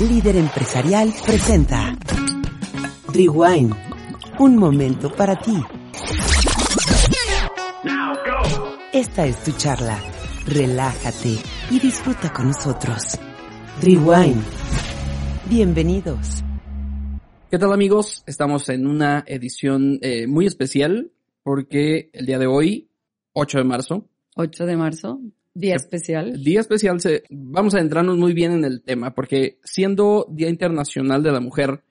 líder empresarial, presenta Rewind. Un momento para ti. Esta es tu charla. Relájate y disfruta con nosotros. Rewind. Bienvenidos. ¿Qué tal amigos? Estamos en una edición eh, muy especial porque el día de hoy, 8 de marzo. 8 de marzo, día especial. Día especial, se, vamos a entrarnos muy bien en el tema porque siendo Día Internacional de la Mujer,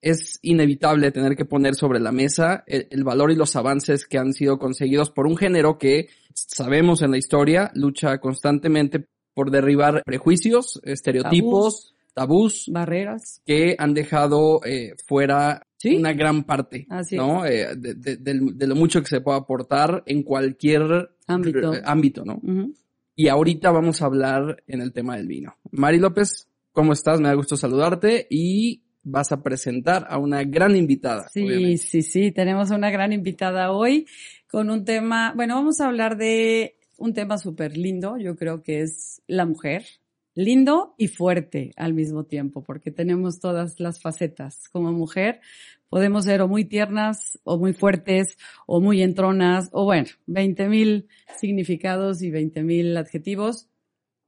es inevitable tener que poner sobre la mesa el, el, valor y los avances que han sido conseguidos por un género que sabemos en la historia lucha constantemente por derribar prejuicios, estereotipos, tabús, barreras que han dejado eh, fuera ¿Sí? una gran parte, Así ¿no? Eh, de, de, de, de, lo mucho que se puede aportar en cualquier ámbito, ámbito ¿no? Uh -huh. Y ahorita vamos a hablar en el tema del vino. Mari López, ¿cómo estás? Me da gusto saludarte y vas a presentar a una gran invitada. Sí, obviamente. sí, sí, tenemos una gran invitada hoy con un tema, bueno, vamos a hablar de un tema súper lindo, yo creo que es la mujer, lindo y fuerte al mismo tiempo, porque tenemos todas las facetas. Como mujer podemos ser o muy tiernas, o muy fuertes, o muy entronas, o bueno, 20 mil significados y 20 mil adjetivos.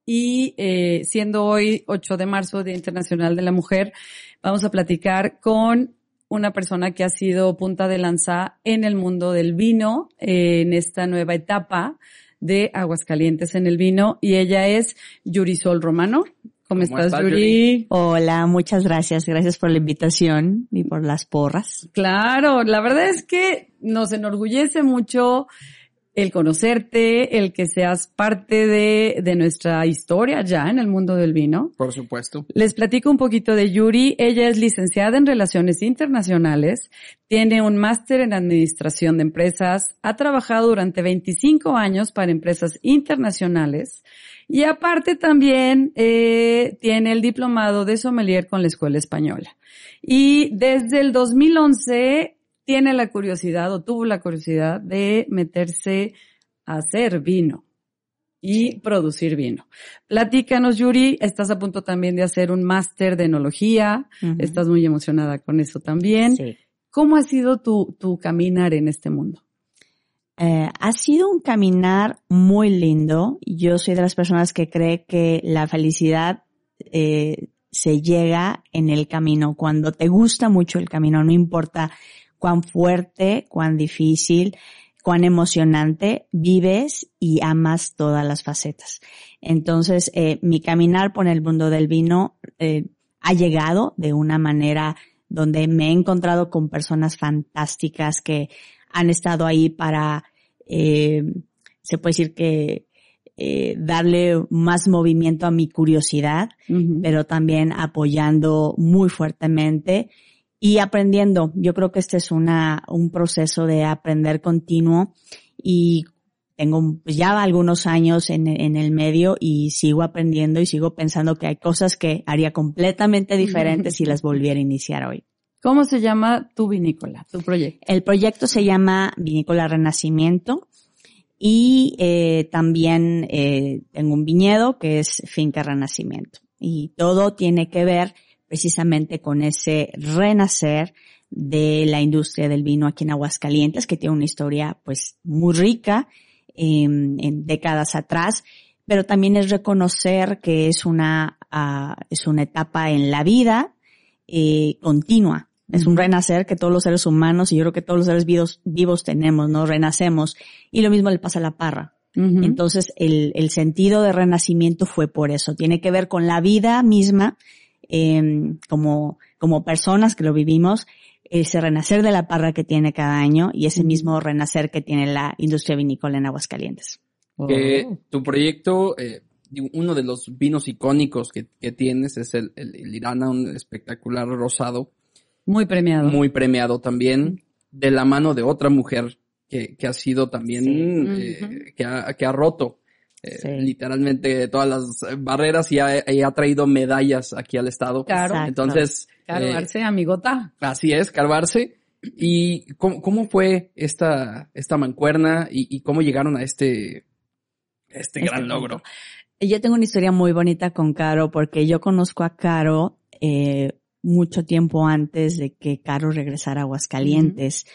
Y eh, siendo hoy 8 de marzo, Día Internacional de la Mujer, vamos a platicar con una persona que ha sido punta de lanza en el mundo del vino, en esta nueva etapa de Aguascalientes en el vino, y ella es Yurisol Romano. ¿Cómo, ¿Cómo estás? Yuri? Hola, muchas gracias. Gracias por la invitación y por las porras. Claro, la verdad es que nos enorgullece mucho el conocerte, el que seas parte de, de, nuestra historia ya en el mundo del vino. Por supuesto. Les platico un poquito de Yuri. Ella es licenciada en Relaciones Internacionales, tiene un máster en Administración de Empresas, ha trabajado durante 25 años para empresas internacionales y aparte también eh, tiene el diplomado de sommelier con la Escuela Española. Y desde el 2011 tiene la curiosidad o tuvo la curiosidad de meterse a hacer vino y producir vino. Platícanos, Yuri, estás a punto también de hacer un máster de enología, uh -huh. estás muy emocionada con eso también. Sí. ¿Cómo ha sido tu, tu caminar en este mundo? Eh, ha sido un caminar muy lindo. Yo soy de las personas que cree que la felicidad eh, se llega en el camino. Cuando te gusta mucho el camino, no importa cuán fuerte, cuán difícil, cuán emocionante vives y amas todas las facetas. Entonces, eh, mi caminar por el mundo del vino eh, ha llegado de una manera donde me he encontrado con personas fantásticas que han estado ahí para, eh, se puede decir que eh, darle más movimiento a mi curiosidad, uh -huh. pero también apoyando muy fuertemente y aprendiendo. Yo creo que este es una, un proceso de aprender continuo y tengo pues, ya algunos años en, en, el medio y sigo aprendiendo y sigo pensando que hay cosas que haría completamente diferentes si las volviera a iniciar hoy. ¿Cómo se llama tu vinícola, tu proyecto? El proyecto se llama Vinícola Renacimiento y eh, también eh, tengo un viñedo que es Finca Renacimiento. Y todo tiene que ver precisamente con ese renacer de la industria del vino aquí en Aguascalientes, que tiene una historia pues muy rica eh, en décadas atrás, pero también es reconocer que es una, uh, es una etapa en la vida eh, continua. Es un renacer que todos los seres humanos y yo creo que todos los seres vivos, vivos tenemos, ¿no? Renacemos. Y lo mismo le pasa a la parra. Uh -huh. Entonces, el, el sentido de renacimiento fue por eso. Tiene que ver con la vida misma, eh, como, como personas que lo vivimos, ese renacer de la parra que tiene cada año y ese mismo renacer que tiene la industria vinícola en Aguascalientes. Que tu proyecto, eh, uno de los vinos icónicos que, que tienes es el, el, el, Irana, un espectacular rosado. Muy premiado. Muy premiado también, de la mano de otra mujer que, que ha sido también, sí. eh, uh -huh. que, ha, que ha roto eh, sí. literalmente todas las barreras y ha, y ha, traído medallas aquí al estado. Claro. Entonces. Carbarse, eh, amigota. Así es, Carbarse. ¿Y cómo, cómo fue esta, esta mancuerna y, y cómo llegaron a este, este gran logro? Yo tengo una historia muy bonita con Caro porque yo conozco a Caro eh, mucho tiempo antes de que Caro regresara a Aguascalientes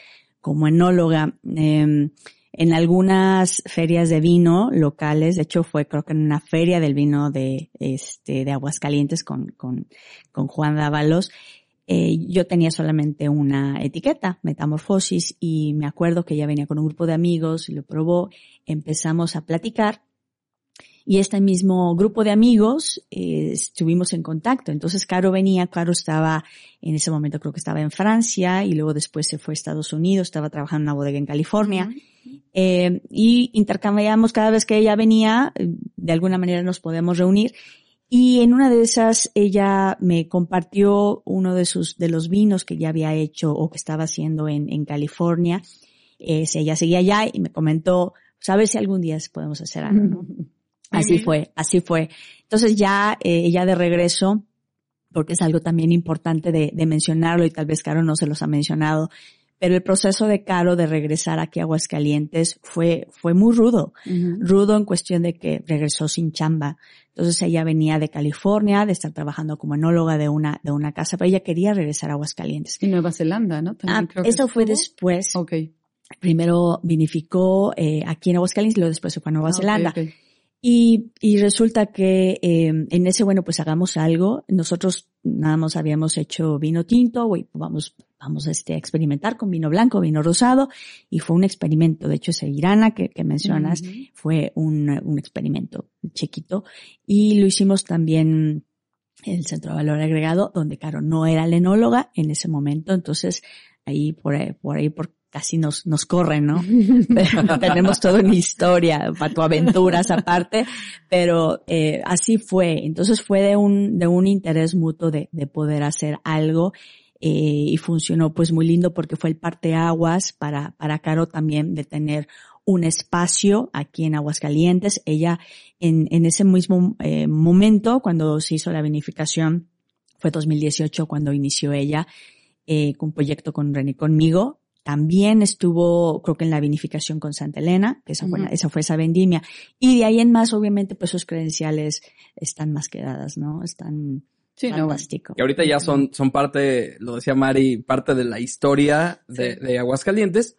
como enóloga. Em, en algunas ferias de vino locales, de hecho fue creo que en una feria del vino de, este, de Aguascalientes con, con, con Juan Dávalos, eh, yo tenía solamente una etiqueta, Metamorfosis, y me acuerdo que ella venía con un grupo de amigos, lo probó, empezamos a platicar y este mismo grupo de amigos eh, estuvimos en contacto. Entonces Caro venía, Caro estaba en ese momento creo que estaba en Francia y luego después se fue a Estados Unidos, estaba trabajando en una bodega en California. Eh, y intercambiamos cada vez que ella venía, de alguna manera nos podemos reunir. Y en una de esas ella me compartió uno de sus, de los vinos que ya había hecho o que estaba haciendo en, en California. Eh, ella seguía allá y me comentó, saber si algún día podemos hacer algo, ¿no? Así fue, así fue. Entonces ya, eh, ya de regreso, porque es algo también importante de, de, mencionarlo y tal vez Caro no se los ha mencionado, pero el proceso de Caro de regresar aquí a Aguascalientes fue, fue muy rudo. Uh -huh. Rudo en cuestión de que regresó sin chamba. Entonces ella venía de California, de estar trabajando como enóloga de una, de una casa, pero ella quería regresar a Aguascalientes. Y Nueva Zelanda, ¿no? También ah, creo que eso fue después. Okay. Primero vinificó eh, aquí en Aguascalientes y luego después se fue a Nueva ah, Zelanda. Okay, okay. Y, y resulta que eh, en ese, bueno, pues hagamos algo. Nosotros nada más habíamos hecho vino tinto, y vamos, vamos este, a experimentar con vino blanco, vino rosado, y fue un experimento. De hecho, ese Irana que, que mencionas uh -huh. fue un, un experimento chiquito. Y lo hicimos también en el Centro de Valor Agregado, donde, claro, no era la enóloga en ese momento. Entonces, ahí, por ahí, por ahí, por casi nos, nos corren, ¿no? tenemos toda una historia, aventuras aparte, pero eh, así fue. Entonces fue de un, de un interés mutuo de, de poder hacer algo eh, y funcionó pues muy lindo porque fue el parteaguas para, para Caro también de tener un espacio aquí en Aguascalientes. Ella en, en ese mismo eh, momento, cuando se hizo la vinificación, fue 2018 cuando inició ella, eh, con un proyecto con René conmigo, también estuvo, creo que en la vinificación con Santa Elena, que esa, uh -huh. fue, esa fue esa vendimia. Y de ahí en más, obviamente, pues sus credenciales están más quedadas, ¿no? Están sí, fantástico. No, que ahorita ya son, son parte, lo decía Mari, parte de la historia de, sí. de Aguascalientes.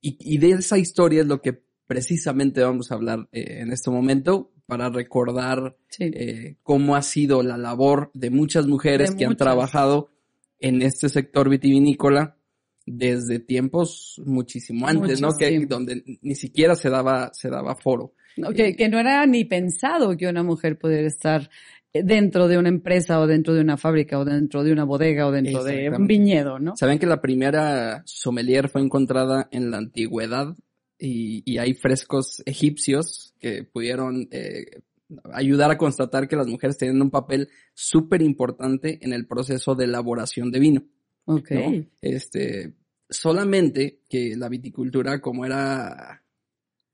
Y, y, de esa historia es lo que precisamente vamos a hablar eh, en este momento para recordar sí. eh, cómo ha sido la labor de muchas mujeres de que muchas. han trabajado en este sector vitivinícola desde tiempos muchísimo antes, muchísimo. ¿no? Que donde ni siquiera se daba se daba foro. No, que, que, no era ni pensado que una mujer pudiera estar dentro de una empresa o dentro de una fábrica o dentro de una bodega o dentro de un viñedo, ¿no? Saben que la primera sommelier fue encontrada en la antigüedad y, y hay frescos egipcios que pudieron eh, ayudar a constatar que las mujeres tenían un papel súper importante en el proceso de elaboración de vino. Ok. ¿no? Este, solamente que la viticultura, como era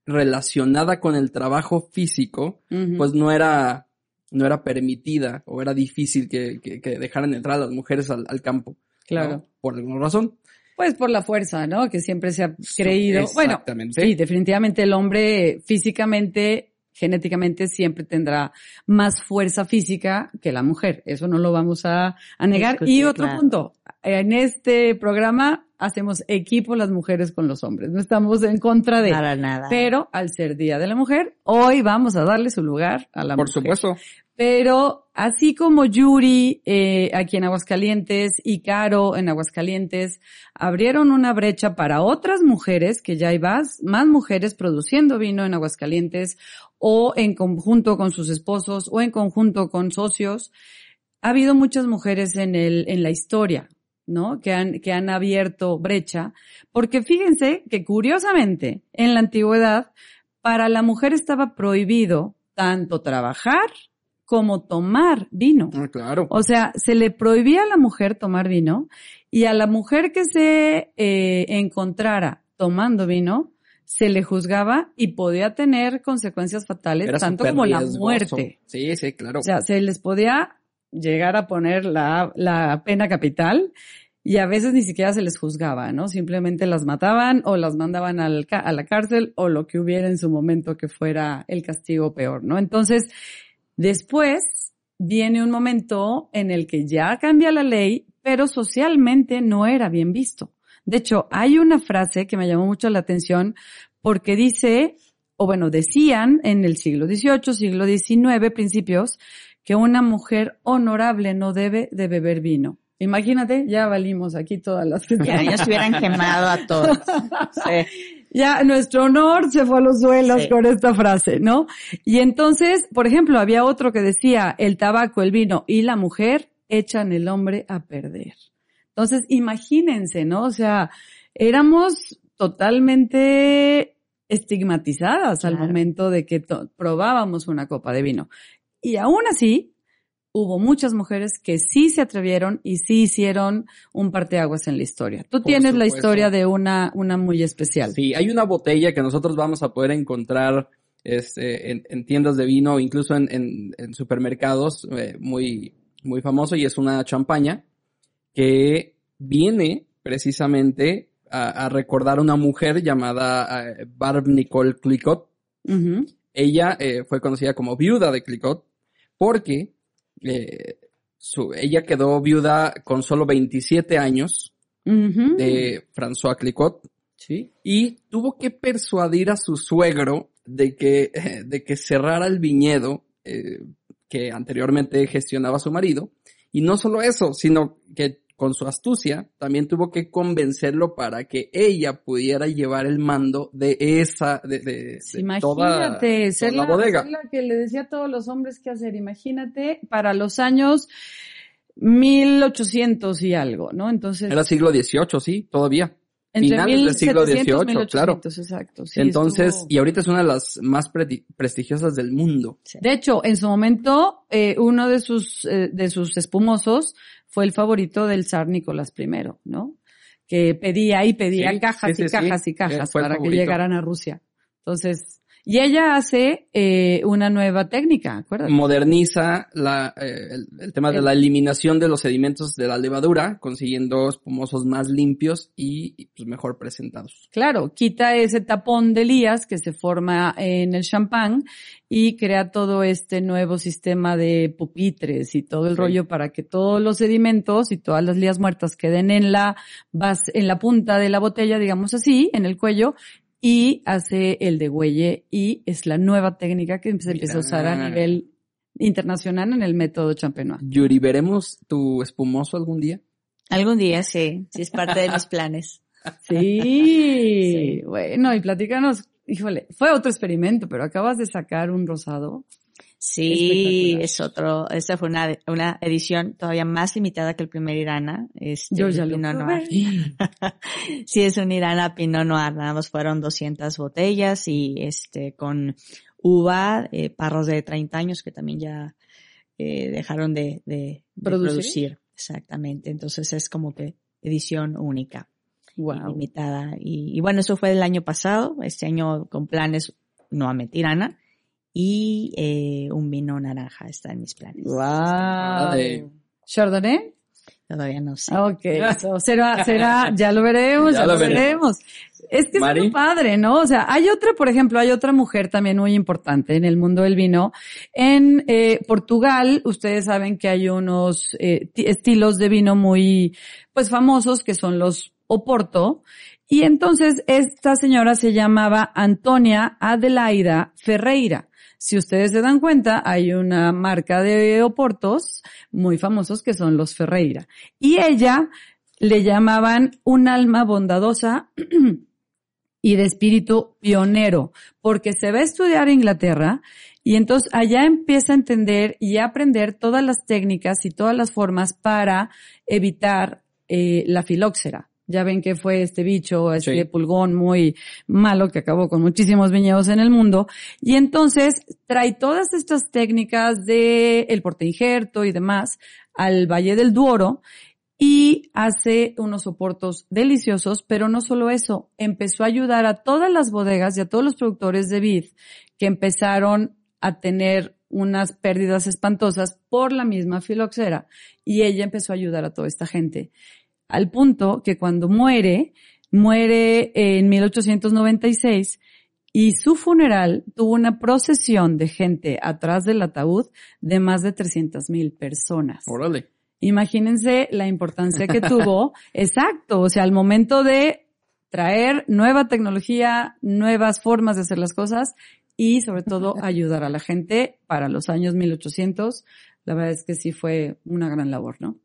relacionada con el trabajo físico, uh -huh. pues no era, no era permitida o era difícil que, que, que dejaran entrar a las mujeres al, al campo. Claro. ¿no? Por alguna razón. Pues por la fuerza, ¿no? Que siempre se ha creído. Bueno, sí, definitivamente el hombre físicamente genéticamente siempre tendrá más fuerza física que la mujer. Eso no lo vamos a, a negar. Y otro claro. punto, en este programa hacemos equipo las mujeres con los hombres. No estamos en contra de. Para nada. Pero al ser Día de la Mujer, hoy vamos a darle su lugar a la Por mujer. Por supuesto. Pero así como Yuri eh, aquí en Aguascalientes y Caro en Aguascalientes abrieron una brecha para otras mujeres, que ya hay más, más mujeres produciendo vino en Aguascalientes o en conjunto con sus esposos o en conjunto con socios, ha habido muchas mujeres en el, en la historia, ¿no? Que han, que han abierto brecha, porque fíjense que curiosamente en la antigüedad para la mujer estaba prohibido tanto trabajar como tomar vino. Ah, claro. O sea, se le prohibía a la mujer tomar vino y a la mujer que se eh, encontrara tomando vino, se le juzgaba y podía tener consecuencias fatales, Era tanto como riesgoso. la muerte. Sí, sí, claro. O sea, se les podía llegar a poner la, la pena capital y a veces ni siquiera se les juzgaba, ¿no? Simplemente las mataban o las mandaban al, a la cárcel o lo que hubiera en su momento que fuera el castigo peor, ¿no? Entonces, Después, viene un momento en el que ya cambia la ley, pero socialmente no era bien visto. De hecho, hay una frase que me llamó mucho la atención porque dice, o bueno, decían en el siglo XVIII, siglo XIX, principios, que una mujer honorable no debe de beber vino. Imagínate, ya valimos aquí todas las que Ya, ellos hubieran quemado a todos. Ya nuestro honor se fue a los suelos con esta frase, ¿no? Y entonces, por ejemplo, había otro que decía, el tabaco, el vino y la mujer echan el hombre a perder. Entonces, imagínense, ¿no? O sea, éramos totalmente estigmatizadas al momento de que probábamos una copa de vino. Y aún así, hubo muchas mujeres que sí se atrevieron y sí hicieron un parteaguas en la historia. Tú tienes la historia de una, una muy especial. Sí, hay una botella que nosotros vamos a poder encontrar este, en, tiendas de vino, incluso en, supermercados, eh, muy, muy famoso, y es una champaña que viene precisamente a, recordar a una mujer llamada eh, Barb Nicole Clicot. Ella eh, fue conocida como viuda de Clicot porque eh, su, ella quedó viuda con solo 27 años de François Clicot. Sí. Y tuvo que persuadir a su suegro de que, de que cerrara el viñedo eh, que anteriormente gestionaba su marido. Y no solo eso, sino que con su astucia, también tuvo que convencerlo para que ella pudiera llevar el mando de esa, de, de, Imagínate, ser la, bodega. la que le decía a todos los hombres qué hacer. Imagínate, para los años 1800 y algo, ¿no? Entonces. Era siglo XVIII, sí, todavía. Finales del siglo XVIII, claro. Exacto. Entonces, y ahorita es una de las más prestigiosas del mundo. De hecho, en su momento, eh, uno de sus, eh, de sus espumosos fue el favorito del zar Nicolás I, ¿no? Que pedía y pedía cajas y cajas y cajas para que llegaran a Rusia. Entonces, y ella hace eh, una nueva técnica, ¿acuerdas? Moderniza la, eh, el, tema de la eliminación de los sedimentos de la levadura, consiguiendo espumosos más limpios y pues, mejor presentados. Claro, quita ese tapón de lías que se forma en el champán y crea todo este nuevo sistema de pupitres y todo el rollo para que todos los sedimentos y todas las lías muertas queden en la base, en la punta de la botella, digamos así, en el cuello, y hace el de huelle y es la nueva técnica que se empieza a usar a nivel internacional en el método champenois. Yuri, ¿veremos tu espumoso algún día? Algún día, sí, sí es parte de mis planes. Sí. bueno, y platícanos, híjole, fue otro experimento, pero acabas de sacar un rosado Sí, es otro, esta fue una, una edición todavía más limitada que el primer Irana. Este, Yo ya lo Noir. sí, es un Irana Pinot Noir, nada más fueron 200 botellas y este, con uva, eh, parros de 30 años que también ya eh, dejaron de, de, ¿Producir? Exactamente, entonces es como que edición única. Wow. Limitada. Y, y, bueno, eso fue el año pasado, este año con planes nuevamente Irana y eh, un vino naranja está en mis planes. Wow. ¿Chardonnay? Todavía no sé. Ok, será, será, ya lo veremos, ya, lo veremos. Es que es muy padre, ¿no? O sea, hay otra, por ejemplo, hay otra mujer también muy importante en el mundo del vino. En eh, Portugal, ustedes saben que hay unos eh, estilos de vino muy, pues famosos, que son los Oporto. Y entonces esta señora se llamaba Antonia Adelaida Ferreira. Si ustedes se dan cuenta, hay una marca de oportos muy famosos que son los Ferreira. Y ella le llamaban un alma bondadosa y de espíritu pionero, porque se va a estudiar a Inglaterra y entonces allá empieza a entender y a aprender todas las técnicas y todas las formas para evitar eh, la filóxera. Ya ven que fue este bicho, este pulgón muy malo que acabó con muchísimos viñedos en el mundo. Y entonces trae todas estas técnicas de el porte injerto y demás al Valle del Duoro y hace unos soportos deliciosos, pero no solo eso, empezó a ayudar a todas las bodegas y a todos los productores de vid que empezaron a tener unas pérdidas espantosas por la misma filoxera y ella empezó a ayudar a toda esta gente al punto que cuando muere, muere en 1896 y su funeral tuvo una procesión de gente atrás del ataúd de más de 300 mil personas. Órale. Imagínense la importancia que tuvo. Exacto. O sea, al momento de traer nueva tecnología, nuevas formas de hacer las cosas y sobre todo ayudar a la gente para los años 1800. La verdad es que sí fue una gran labor, ¿no?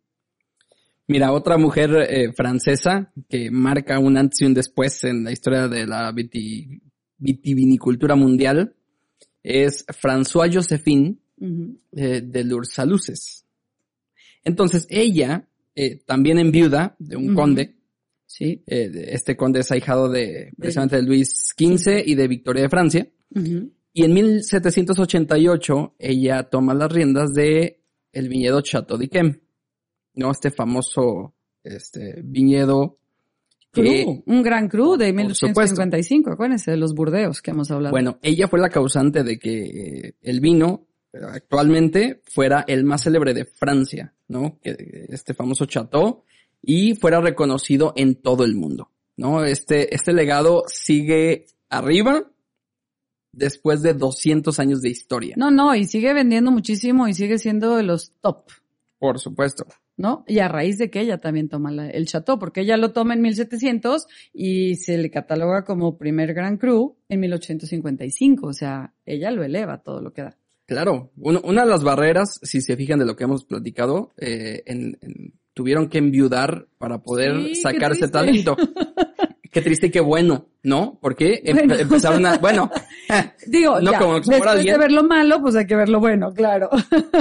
Mira, otra mujer eh, francesa que marca un antes y un después en la historia de la vitivinicultura mundial es François Josephine eh, de Lursaluces. Entonces ella, eh, también en viuda de un conde, sí. este conde es ahijado de precisamente de Luis XV y de Victoria de Francia, y en 1788 ella toma las riendas de el viñedo Chateau d'Yquem. ¿No? Este famoso este, viñedo. un gran cru de 1855, acuérdense de los burdeos que hemos hablado. Bueno, ella fue la causante de que el vino actualmente fuera el más célebre de Francia, ¿no? Este famoso chateau y fuera reconocido en todo el mundo, ¿no? Este, este legado sigue arriba después de 200 años de historia. No, no, y sigue vendiendo muchísimo y sigue siendo de los top. Por supuesto. ¿No? Y a raíz de que ella también toma el chateau, porque ella lo toma en 1700 y se le cataloga como primer Gran Cru en 1855, o sea, ella lo eleva todo lo que da. Claro, una de las barreras, si se fijan de lo que hemos platicado, eh, en, tuvieron que enviudar para poder sacar ese talento. qué triste y qué bueno, ¿no? Porque empezaron a, bueno, digo, no como después de ver lo malo, pues hay que ver lo bueno, claro.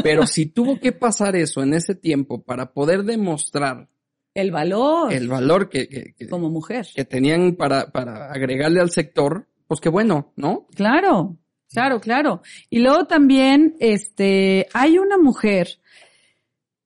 Pero si tuvo que pasar eso en ese tiempo para poder demostrar el valor, el valor que, como mujer que tenían para para agregarle al sector, pues qué bueno, ¿no? Claro, claro, claro. Y luego también, este, hay una mujer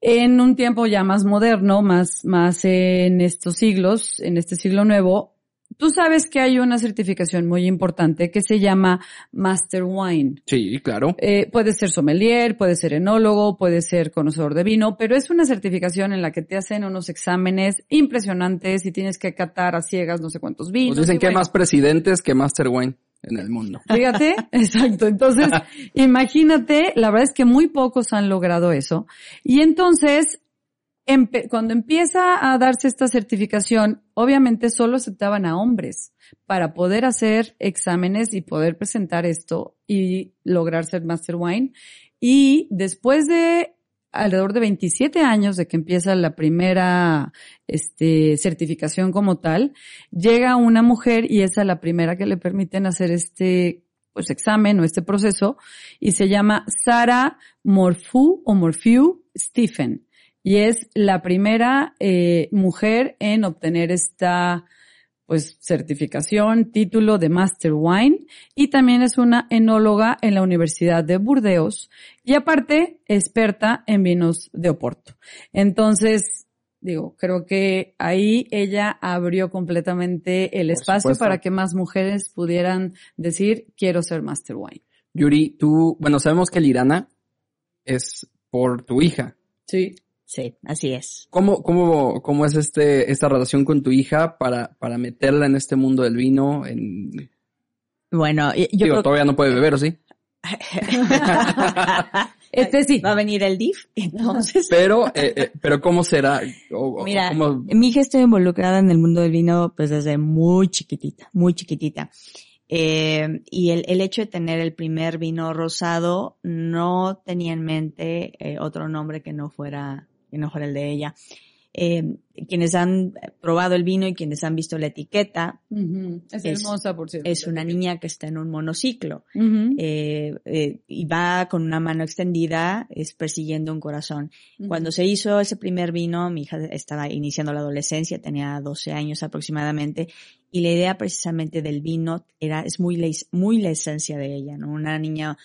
en un tiempo ya más moderno, más, más en estos siglos, en este siglo nuevo, Tú sabes que hay una certificación muy importante que se llama Master Wine. Sí, claro. Eh, puede ser sommelier, puede ser enólogo, puede ser conocedor de vino, pero es una certificación en la que te hacen unos exámenes impresionantes y tienes que catar a ciegas no sé cuántos vinos. Pues dicen que hay más presidentes que Master Wine en el mundo. Fíjate, exacto. Entonces, imagínate, la verdad es que muy pocos han logrado eso. Y entonces, cuando empieza a darse esta certificación, obviamente solo aceptaban a hombres para poder hacer exámenes y poder presentar esto y lograr ser Master Wine. Y después de alrededor de 27 años de que empieza la primera este, certificación como tal, llega una mujer y esa es la primera que le permiten hacer este pues examen o este proceso y se llama Sara Morfu o Morfew Stephen y es la primera eh, mujer en obtener esta pues certificación, título de Master Wine y también es una enóloga en la Universidad de Burdeos y aparte experta en vinos de Oporto. Entonces, digo, creo que ahí ella abrió completamente el espacio para que más mujeres pudieran decir, quiero ser Master Wine. Yuri, tú, bueno, sabemos que Lirana es por tu hija. Sí. Sí, así es. ¿Cómo, cómo, cómo es este, esta relación con tu hija para, para meterla en este mundo del vino? En... Bueno, yo Digo, todavía no puede beber, ¿o sí? este sí. Va a venir el DIF, entonces. Pero, eh, eh, pero ¿cómo será? Mira, mi hija está involucrada en el mundo del vino pues desde muy chiquitita, muy chiquitita. Eh, y el, el, hecho de tener el primer vino rosado no tenía en mente eh, otro nombre que no fuera no fuera el de ella. Eh, quienes han probado el vino y quienes han visto la etiqueta. Es, hermosa, por cierto. Es una niña que está en un monociclo eh, eh, y va con una mano extendida, es persiguiendo un corazón. Cuando se hizo ese primer vino, mi hija estaba iniciando la adolescencia, tenía 12 años aproximadamente, y la idea precisamente del vino era, es muy muy la esencia de ella, ¿no? Una niña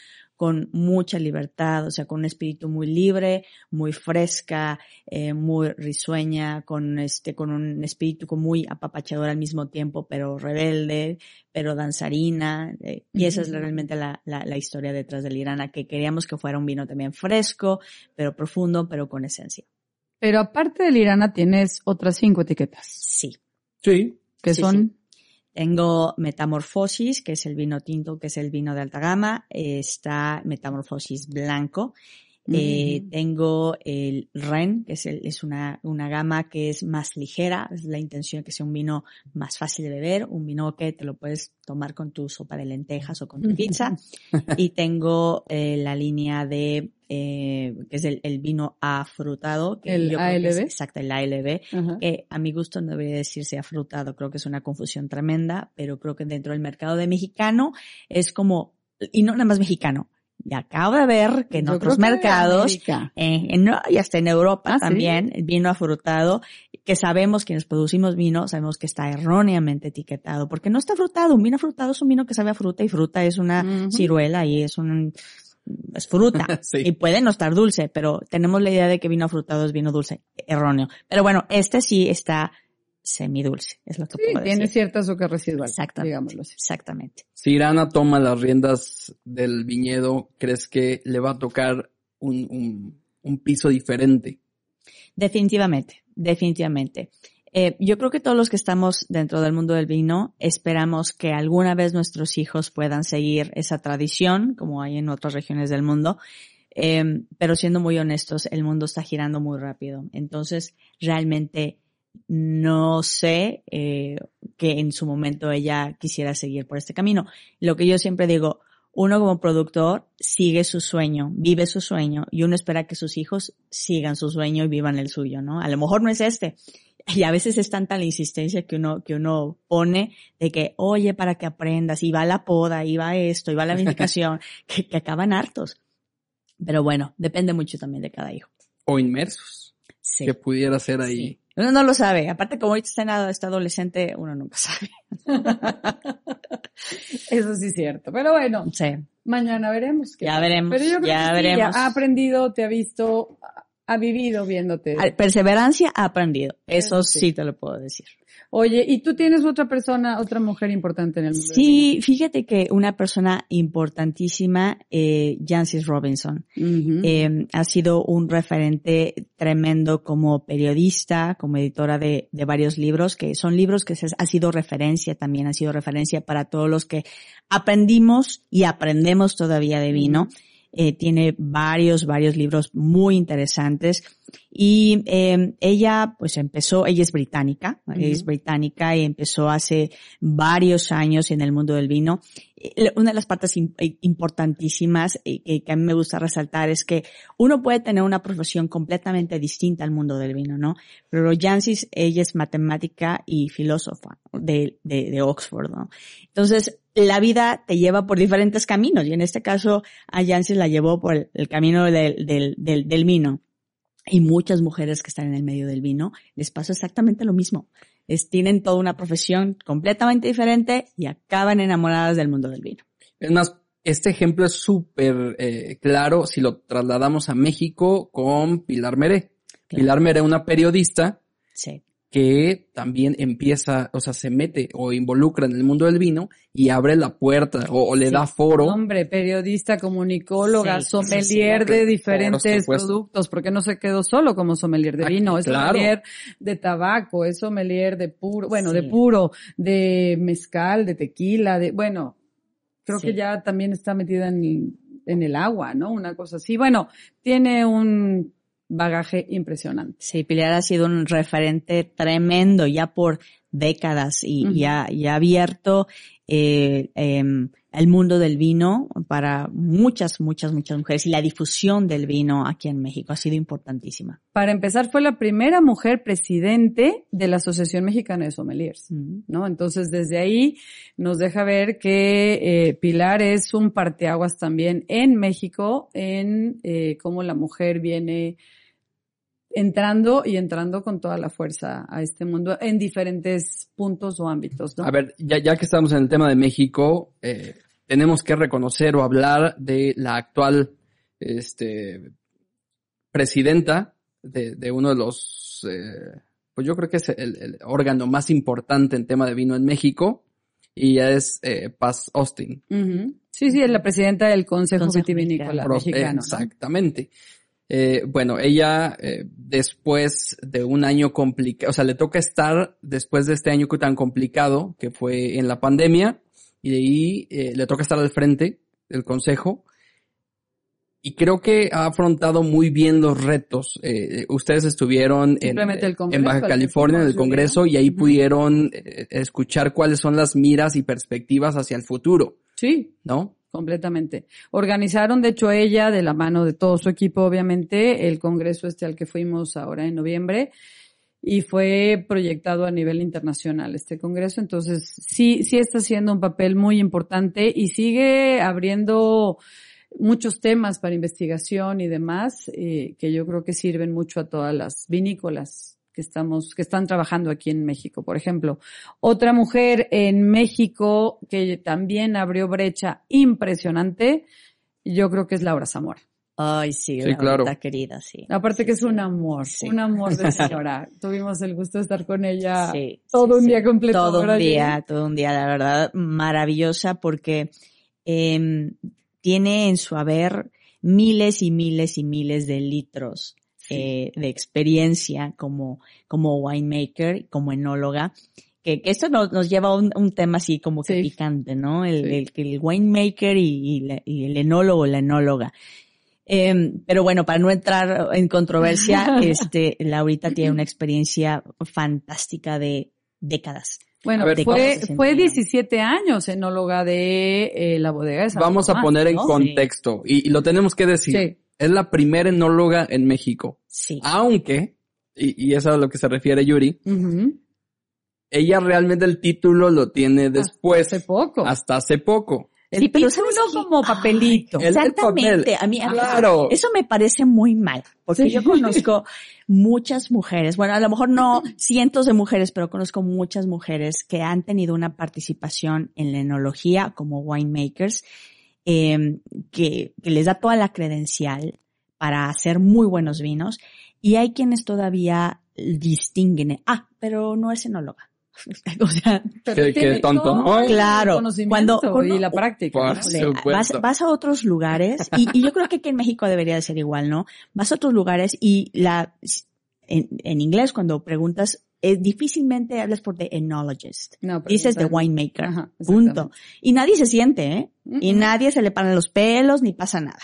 con mucha libertad, o sea, con un espíritu muy libre, muy fresca, eh, muy risueña, con este, con un espíritu muy apapachador al mismo tiempo, pero rebelde, pero danzarina, eh, y esa es realmente la, la, la, historia detrás del Irana, que queríamos que fuera un vino también fresco, pero profundo, pero con esencia. Pero aparte del Irana tienes otras cinco etiquetas. Sí. Sí. Que son Tengo Metamorfosis, que es el vino tinto, que es el vino de alta gama. Está Metamorfosis blanco. Eh, tengo el Ren, que es, es una, una gama que es más ligera, es la intención que sea un vino más fácil de beber, un vino que te lo puedes tomar con tu sopa de lentejas o con tu pizza. y tengo eh, la línea de, eh, que es el, el vino afrutado. Que el ALB. exacto, el ALB, que a mi gusto no debería decirse afrutado, creo que es una confusión tremenda, pero creo que dentro del mercado de mexicano es como, y no nada más mexicano, y acabo de ver que en otros mercados, en, y hasta en Europa ah, también, el vino afrutado, que sabemos quienes producimos vino, sabemos que está erróneamente etiquetado, porque no está frutado. Un vino afrutado es un vino que sabe a fruta y fruta es una ciruela y es un, es fruta. Y puede no estar dulce, pero tenemos la idea de que vino afrutado es vino dulce. Erróneo. Pero bueno, este sí está semidulce, es lo que sí, puedo tiene cierta azúcar residual, exactamente, digámoslo Exactamente. Si Irana toma las riendas del viñedo, ¿crees que le va a tocar un, un, piso diferente? Definitivamente, definitivamente. Eh, yo creo que todos los que estamos dentro del mundo del vino esperamos que alguna vez nuestros hijos puedan seguir esa tradición, como hay en otras regiones del mundo. Eh, pero siendo muy honestos, el mundo está girando muy rápido. Entonces, realmente no sé eh, que en su momento ella quisiera seguir por este camino. Lo que yo siempre digo, uno como productor sigue su sueño, vive su sueño y uno espera que sus hijos sigan su sueño y vivan el suyo, ¿no? A lo mejor no es este. Y a veces es tanta la insistencia que uno, que uno pone de que, oye, para que aprendas, y va la poda, y va esto, y va la vinificación, que, que acaban hartos. Pero bueno, depende mucho también de cada hijo. O inmersos. Sí. Que pudiera ser ahí. Uno no lo sabe. Aparte, como ahorita está, está adolescente, uno nunca sabe. Eso sí es cierto. Pero bueno, sí. mañana veremos. ya veremos. Pero yo creo ya que veremos. ha aprendido, te ha visto, ha vivido viéndote. Perseverancia ha aprendido. Eso, sí te lo puedo decir. Oye, ¿y tú tienes otra persona, otra mujer importante en el mundo? Sí, fíjate que una persona importantísima, eh, Jancis Robinson, eh, ha sido un referente tremendo como periodista, como editora de, de varios libros, que son libros que se, ha sido referencia también, ha sido referencia para todos los que aprendimos y aprendemos todavía de vino. Eh, tiene varios, varios libros muy interesantes. Y eh, ella, pues empezó, ella es británica, es británica y empezó hace varios años en el mundo del vino. Eh, una de las partes importantísimas que, que, a mí me gusta resaltar es que uno puede tener una profesión completamente distinta al mundo del vino, ¿no? Pero Jancis, ella es matemática y filósofa de, de, de Oxford, ¿no? Entonces, la vida te lleva por diferentes caminos y en este caso a Janssen la llevó por el, camino del, del, del, del, vino. Y muchas mujeres que están en el medio del vino les pasa exactamente lo mismo. Es, tienen toda una profesión completamente diferente y acaban enamoradas del mundo del vino. Es más, este ejemplo es súper eh, claro si lo trasladamos a México con Pilar Meré. Pilar Meré, una periodista sí que también empieza, o sea, se mete o involucra en el mundo del vino y abre la puerta o, le da foro. Hombre, periodista, comunicóloga, sommelier de diferentes productos, porque no se quedó solo como sommelier de ah, vino, es sommelier de tabaco, es sommelier de puro, bueno, de puro, de mezcal, de tequila, de, bueno, creo que ya también está metida en, en el agua, ¿no? Una cosa así. Bueno, tiene un bagaje impresionante. Sí, Pilar ha sido un referente tremendo ya por décadas y, ya, ha abierto eh, em, el mundo del vino para muchas, muchas, muchas mujeres y la difusión del vino aquí en México ha sido importantísima. Para empezar, fue la primera mujer presidente de la Asociación Mexicana de Sommeliers, ¿no? Entonces, desde ahí nos deja ver que eh, Pilar es un parteaguas también en México en eh, cómo la mujer viene entrando y entrando con toda la fuerza a este mundo en diferentes puntos o ámbitos. ¿no? A ver, ya, ya que estamos en el tema de México, eh, tenemos que reconocer o hablar de la actual este, presidenta de, de uno de los, eh, pues yo creo que es el, órgano más importante en tema de vino en México, y es eh, Paz Austin. Sí, sí, es la presidenta del Consejo, Vitivinícola mexicano. Exactamente. Eh, bueno, ella eh, después de un año complicado, o sea, le toca estar después de este año tan complicado que fue en la pandemia y de ahí eh, le toca estar al frente del consejo y creo que ha afrontado muy bien los retos. Eh, ustedes estuvieron en, en, Baja California, en el Congreso, y ahí pudieron eh, escuchar cuáles son las miras y perspectivas hacia el futuro. Sí. ¿No? Completamente. Organizaron, de hecho, ella, de la mano de todo su equipo, obviamente, el Congreso este al que fuimos ahora en noviembre y fue proyectado a nivel internacional este congreso. Entonces, sí, sí está haciendo un papel muy importante y sigue abriendo muchos temas para investigación y demás, eh, que yo creo que sirven mucho a todas las vinícolas que estamos, que están trabajando aquí en México. Por ejemplo, otra mujer en México que también abrió brecha impresionante, yo creo que es Laura Zamora. Ay, sí, sí claro. querida, sí. Aparte que es un amor, un amor de señora. Tuvimos el gusto de estar con ella todo un día completo. Todo un día, todo un día, la verdad, maravillosa porque eh, tiene en su haber miles y miles y miles de litros eh, de experiencia como, como winemaker, como enóloga. Que, que esto nos, nos lleva a un, un, tema así como que picante, ¿no? El, el, el, winemaker y, y, la, y, el enólogo, la enóloga. Eh, pero bueno, para no entrar en controversia, este, Laurita tiene una experiencia fantástica de décadas. Bueno, fue, fue 17 años enóloga de eh, la bodega de Vamos a poner en contexto y, y, lo tenemos que decir. Sí. Es la primera enóloga en México. Sí. Aunque, y, y eso es a lo que se refiere Yuri, uh -huh. ella realmente el título lo tiene después. Hasta hace poco. Hasta hace poco. Sí, pero es uno como papelito. Ay, exactamente. A mí, claro. eso me parece muy mal, porque sí. yo conozco muchas mujeres, bueno, a lo mejor no cientos de mujeres, pero conozco muchas mujeres que han tenido una participación en la enología como winemakers, eh, que, que les da toda la credencial para hacer muy buenos vinos, y hay quienes todavía distinguen, ah, pero no es enóloga. o sea, qué, qué tonto, ¿no? Claro, cuando, cuando y la práctica. Vas, vas, a otros lugares y, y, yo creo que aquí en México debería de ser igual, ¿no? Vas a otros lugares y la en, en inglés cuando preguntas eh, difícilmente hablas por the enologist. No, Dices the winemaker. Ajá, punto. Y nadie se siente, ¿eh? Uh -uh. Y nadie se le paran los pelos ni pasa nada.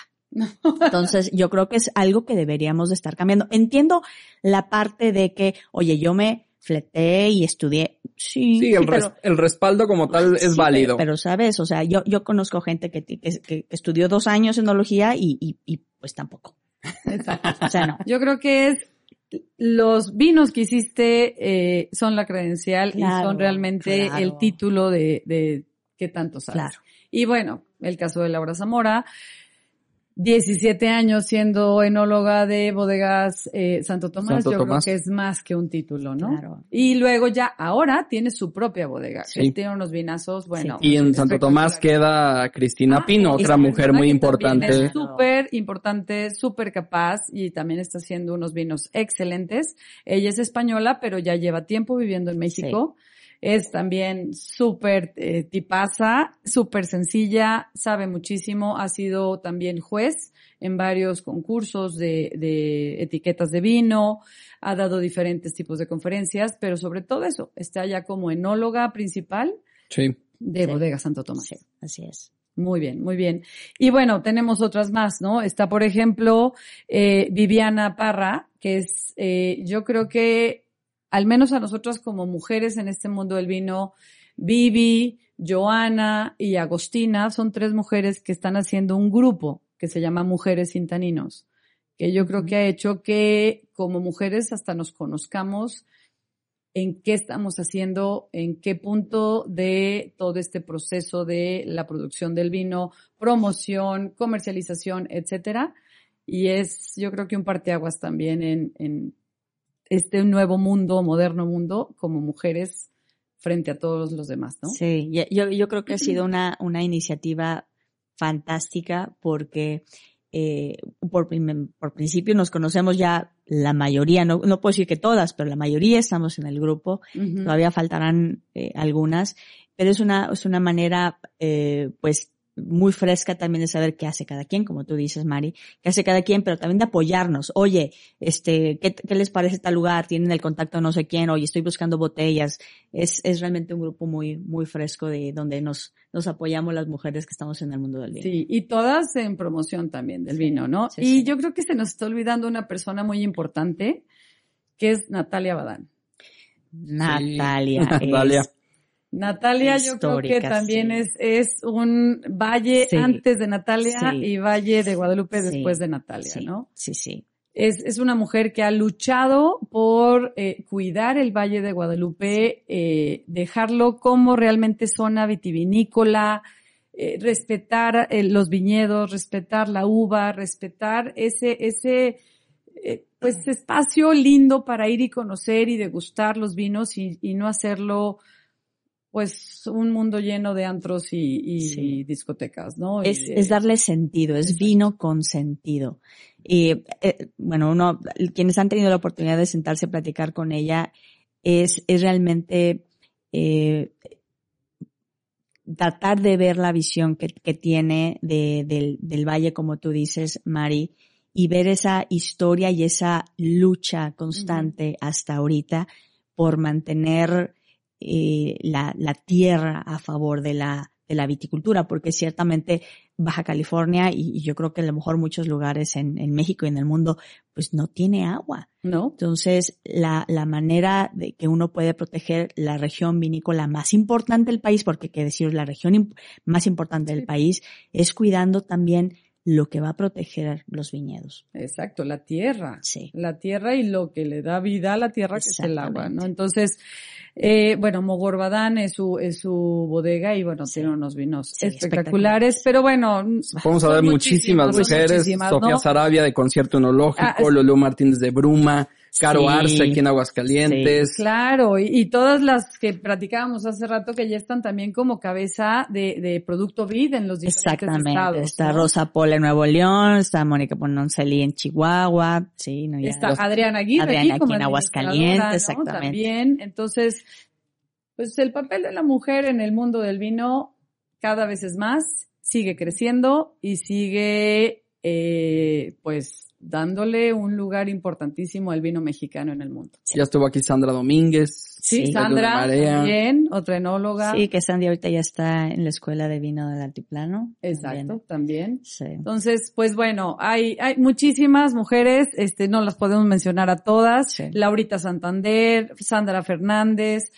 Entonces, yo creo que es algo que deberíamos de estar cambiando. Entiendo la parte de que, oye, yo me fleté y estudié. Sí, sí el, pero, res, el, respaldo como tal es sí, válido. Pero sabes, o sea, yo, yo conozco gente que, que, que estudió dos años enología y, y, y pues tampoco. Exacto. O sea, no. Yo creo que es los vinos que hiciste eh, son la credencial claro, y son realmente claro. el título de, de qué tanto sabes. Claro. Y bueno, el caso de Laura Zamora, 17 años siendo enóloga de bodegas eh, Santo Tomás, Santo yo Tomás. creo que es más que un título, ¿no? Claro. Y luego ya, ahora tiene su propia bodega. Sí. Tiene unos vinazos, bueno. Sí. Y en Santo Tomás queda Cristina ah, Pino, otra mujer muy importante. Súper importante, súper capaz y también está haciendo unos vinos excelentes. Ella es española, pero ya lleva tiempo viviendo en México. Sí es también súper eh, tipaza, súper sencilla, sabe muchísimo, ha sido también juez en varios concursos de, de, etiquetas de vino, ha dado diferentes tipos de conferencias, pero sobre todo eso, está ya como enóloga principal sí. de sí. Bodega Santo Tomás. Sí, así es. Muy bien, muy bien. Y bueno, tenemos otras más, ¿no? Está, por ejemplo, eh, Viviana Parra, que es, eh, yo creo que al menos a nosotros como mujeres en este mundo del vino, Vivi, Joana y Agostina son tres mujeres que están haciendo un grupo que se llama Mujeres Sin Taninos, que yo creo que ha hecho que como mujeres hasta nos conozcamos en qué estamos haciendo, en qué punto de todo este proceso de la producción del vino, promoción, comercialización, etcétera. Y es, yo creo que un parteaguas también en, en este nuevo mundo, moderno mundo, como mujeres frente a todos los demás, ¿no? Sí, yo, yo creo que ha sido una, una iniciativa fantástica porque eh, por, por principio nos conocemos ya la mayoría, no, no puedo decir que todas, pero la mayoría estamos en el grupo, uh -huh. todavía faltarán eh, algunas, pero es una, es una manera, eh, pues, muy fresca también de saber qué hace cada quien, como tú dices, Mari, qué hace cada quien, pero también de apoyarnos. Oye, este, ¿qué, qué les parece tal lugar? Tienen el contacto no sé quién, oye, estoy buscando botellas. Es, es realmente un grupo muy, muy fresco de donde nos, nos apoyamos las mujeres que estamos en el mundo del vino. Sí, y todas en promoción también del vino, ¿no? sí, y sí. yo creo que se nos está olvidando una persona muy importante, que es Natalia Badán. Natalia. Es- Natalia yo creo que también sí. es, es un valle Sí. antes de Natalia Sí. y valle de Guadalupe después de Natalia, ¿no? Sí, sí. Es, es una mujer que ha luchado por eh, cuidar el Valle de Guadalupe, eh, dejarlo como realmente zona vitivinícola, eh, respetar eh, los viñedos, respetar la uva, respetar ese, ese, pues espacio lindo para ir y conocer y degustar los vinos y, y no hacerlo pues un mundo lleno de antros y, y Sí. discotecas, ¿no? Es, darle sentido, es Exacto. vino con sentido. Y eh, bueno, uno, quienes han tenido la oportunidad de sentarse a platicar con ella, es, es realmente eh, tratar de ver la visión que, que tiene de, del, del valle, como tú dices, Mari, y ver esa historia y esa lucha constante hasta ahorita por mantener eh, la, la tierra a favor de la, de la viticultura, porque ciertamente Baja California y, y yo creo que a lo mejor muchos lugares en, en México y en el mundo, pues no tiene agua. ¿no? Entonces, la, la manera de que uno puede proteger la región vinícola más importante del país, porque que decir la región imp- más importante del país, es cuidando también lo que va a proteger los viñedos. Exacto, la tierra. Sí. La tierra y lo que le da vida a la tierra, que es el agua, ¿no? Entonces, eh, bueno, Mogorbadán es su, es su bodega y bueno, Sí. tiene unos vinos Sí, espectaculares, pero bueno. Podemos son hablar muchísimas mujeres, muchísimas, Sofía. Sarabia de Concierto Enológico, Ah, Lulú Martínez de Bruma, Caro Sí. Arce aquí en Aguascalientes. Claro, y, y todas las que platicábamos hace rato que ya están también como cabeza de, de producto vid en los diferentes Exactamente. estados. está ¿no? Rosa Pola en Nuevo León, está Mónica Pononcelli en Chihuahua, sí, no, ya. Está Adriana Aguirre Adriana aquí como en Aguascalientes, exactamente. También, entonces, pues el papel de la mujer en el mundo del vino cada vez es más, sigue creciendo y sigue, eh, pues, dándole un lugar importantísimo al vino mexicano en el mundo. Ya estuvo aquí Sandra Domínguez. Sí, Sí. Sandra también, otra enóloga. Sí, que Sandy ahorita ya está en la escuela de vino del altiplano. Exacto, También. también. Sí. Entonces, pues bueno, hay, hay muchísimas mujeres, este, no las podemos mencionar a todas. Sí. Laurita Santander, Sandra Fernández,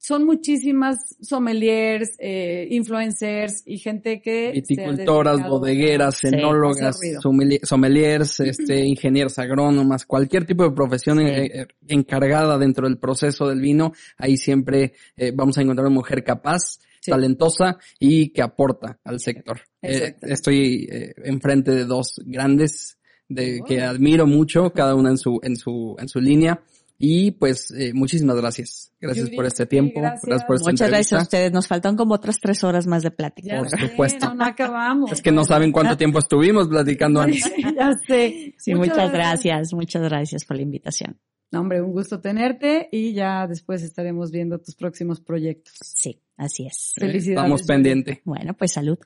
son muchísimas sommeliers, eh, influencers y gente que... Viticultoras, bodegueras, Sí, enólogas, sommelier- sommeliers, este, ingenieros agrónomas, cualquier tipo de profesión Sí. eh, eh, encargada dentro del proceso del vino, ahí siempre eh, vamos a encontrar una mujer capaz, Sí. talentosa y que aporta al sector. Eh, estoy eh, enfrente de dos grandes de Oh. que admiro mucho, cada una en su en su en su línea. Y pues eh, muchísimas gracias. Gracias Yuri, por este tiempo. gracias. Gracias por esta Muchas gracias a ustedes. Nos faltan como otras tres horas más de plática. Ya Por sé, supuesto. No, no acabamos. Es que no saben cuánto tiempo estuvimos platicando antes. ya sé. Sí, muchas gracias. Muchas gracias por la invitación. No, hombre, un gusto tenerte y ya después estaremos viendo tus próximos proyectos. Sí, así es. Felicidades. Estamos pendientes. Bueno, pues salud.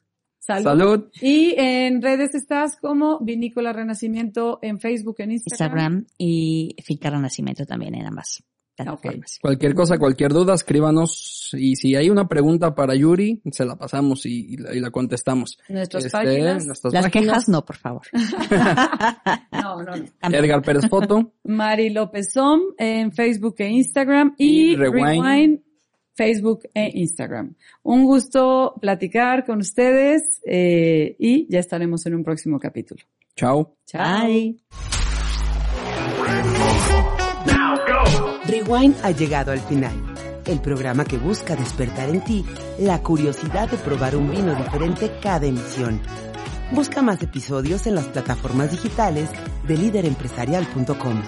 Salud. Salud. Y en redes estás como Vinícola Renacimiento en Facebook, en Instagram. Instagram y Finca Renacimiento también en ambas plataformas. Cualquier cosa, cualquier duda, escríbanos. Y si hay una pregunta para Yuri, se la pasamos y, y la, y la contestamos. Nuestras Este, páginas. nuestras Las páginas. quejas no, por favor. No, no, no. Edgar Pérez Foto. Mari López Som en Facebook e Instagram y, Y Rewind. Rewind, Facebook e Instagram. Un gusto platicar con ustedes eh, y ya estaremos en un próximo capítulo. Chao. Chao. Bye. Rewind ha llegado al final. El programa que busca despertar en ti la curiosidad de probar un vino diferente cada emisión. Busca más episodios en las plataformas digitales de líderempresarial.com.